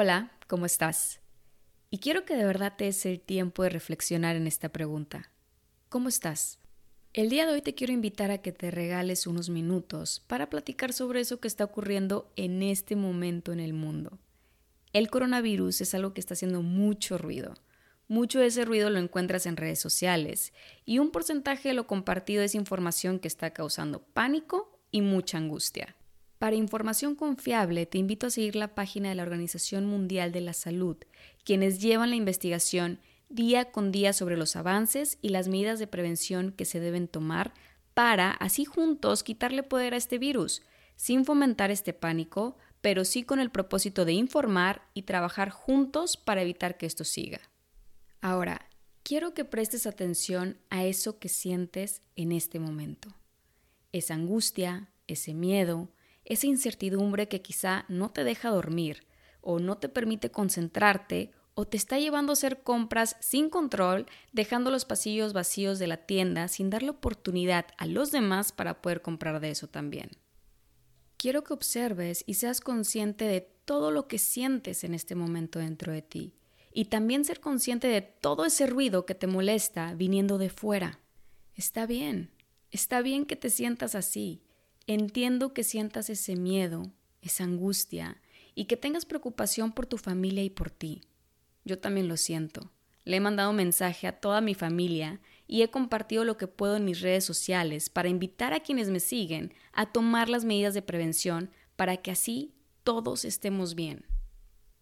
Hola, ¿cómo estás? Y quiero que de verdad te des el tiempo de reflexionar en esta pregunta. ¿Cómo estás? El día de hoy te quiero invitar a que te regales unos minutos para platicar sobre eso que está ocurriendo en este momento en el mundo. El coronavirus es algo que está haciendo mucho ruido. Mucho de ese ruido lo encuentras en redes sociales y un porcentaje de lo compartido es información que está causando pánico y mucha angustia. Para información confiable, te invito a seguir la página de la Organización Mundial de la Salud, quienes llevan la investigación día con día sobre los avances y las medidas de prevención que se deben tomar para, así juntos, quitarle poder a este virus, sin fomentar este pánico, pero sí con el propósito de informar y trabajar juntos para evitar que esto siga. Ahora, quiero que prestes atención a eso que sientes en este momento. Esa angustia, ese miedo, esa incertidumbre que quizá no te deja dormir o no te permite concentrarte o te está llevando a hacer compras sin control, dejando los pasillos vacíos de la tienda sin darle oportunidad a los demás para poder comprar de eso también. Quiero que observes y seas consciente de todo lo que sientes en este momento dentro de ti y también ser consciente de todo ese ruido que te molesta viniendo de fuera. Está bien, está bien que te sientas así, Entiendo que sientas ese miedo, esa angustia y que tengas preocupación por tu familia y por ti. Yo también lo siento. Le he mandado mensaje a toda mi familia y he compartido lo que puedo en mis redes sociales para invitar a quienes me siguen a tomar las medidas de prevención para que así todos estemos bien.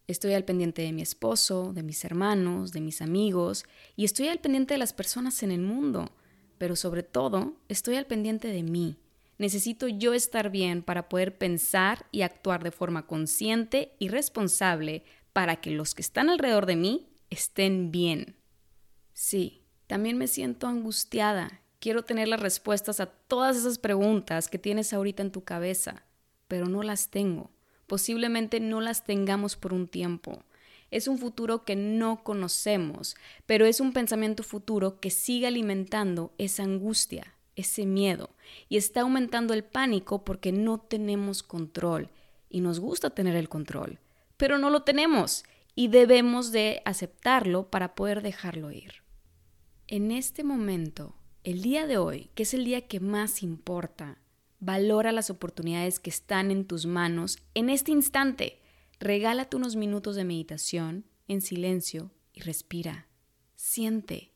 Estoy al pendiente de mi esposo, de mis hermanos, de mis amigos y estoy al pendiente de las personas en el mundo, pero sobre todo estoy al pendiente de mí Necesito yo estar bien para poder pensar y actuar de forma consciente y responsable para que los que están alrededor de mí estén bien. Sí, también me siento angustiada. Quiero tener las respuestas a todas esas preguntas que tienes ahorita en tu cabeza, pero no las tengo. Posiblemente no las tengamos por un tiempo. Es un futuro que no conocemos, pero es un pensamiento futuro que sigue alimentando esa angustia, ese miedo y está aumentando el pánico porque no tenemos control y nos gusta tener el control, pero no lo tenemos y debemos de aceptarlo para poder dejarlo ir. En este momento, el día de hoy, que es el día que más importa, valora las oportunidades que están en tus manos en este instante. Regálate unos minutos de meditación en silencio y respira. Siente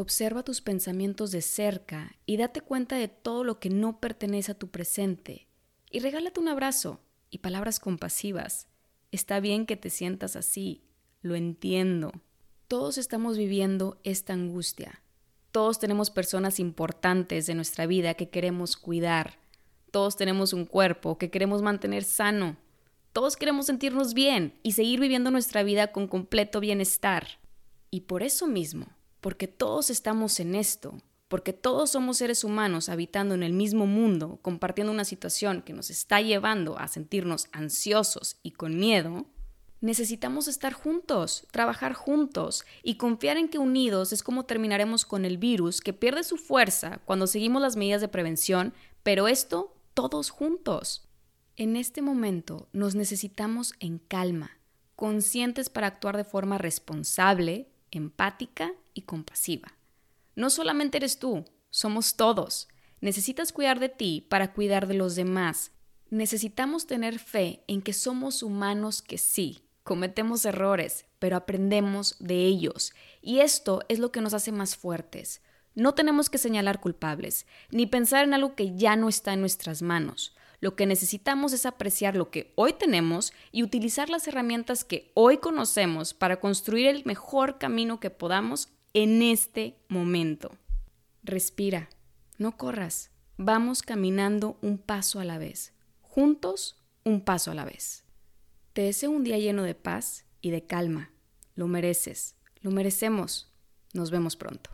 Observa tus pensamientos de cerca y date cuenta de todo lo que no pertenece a tu presente. Y regálate un abrazo y palabras compasivas. Está bien que te sientas así, lo entiendo. Todos estamos viviendo esta angustia. Todos tenemos personas importantes de nuestra vida que queremos cuidar. Todos tenemos un cuerpo que queremos mantener sano. Todos queremos sentirnos bien y seguir viviendo nuestra vida con completo bienestar. Y por eso mismo, porque todos estamos en esto, porque todos somos seres humanos habitando en el mismo mundo, compartiendo una situación que nos está llevando a sentirnos ansiosos y con miedo, necesitamos estar juntos, trabajar juntos y confiar en que unidos es como terminaremos con el virus que pierde su fuerza cuando seguimos las medidas de prevención, pero esto todos juntos. En este momento nos necesitamos en calma, conscientes para actuar de forma responsable, empática y compasiva. No solamente eres tú, somos todos. Necesitas cuidar de ti para cuidar de los demás. Necesitamos tener fe en que somos humanos que sí, cometemos errores, pero aprendemos de ellos. Y esto es lo que nos hace más fuertes. No tenemos que señalar culpables, ni pensar en algo que ya no está en nuestras manos. Lo que necesitamos es apreciar lo que hoy tenemos y utilizar las herramientas que hoy conocemos para construir el mejor camino que podamos en este momento. Respira, no corras, vamos caminando un paso a la vez, juntos un paso a la vez. Te deseo un día lleno de paz y de calma. Lo mereces, lo merecemos. Nos vemos pronto.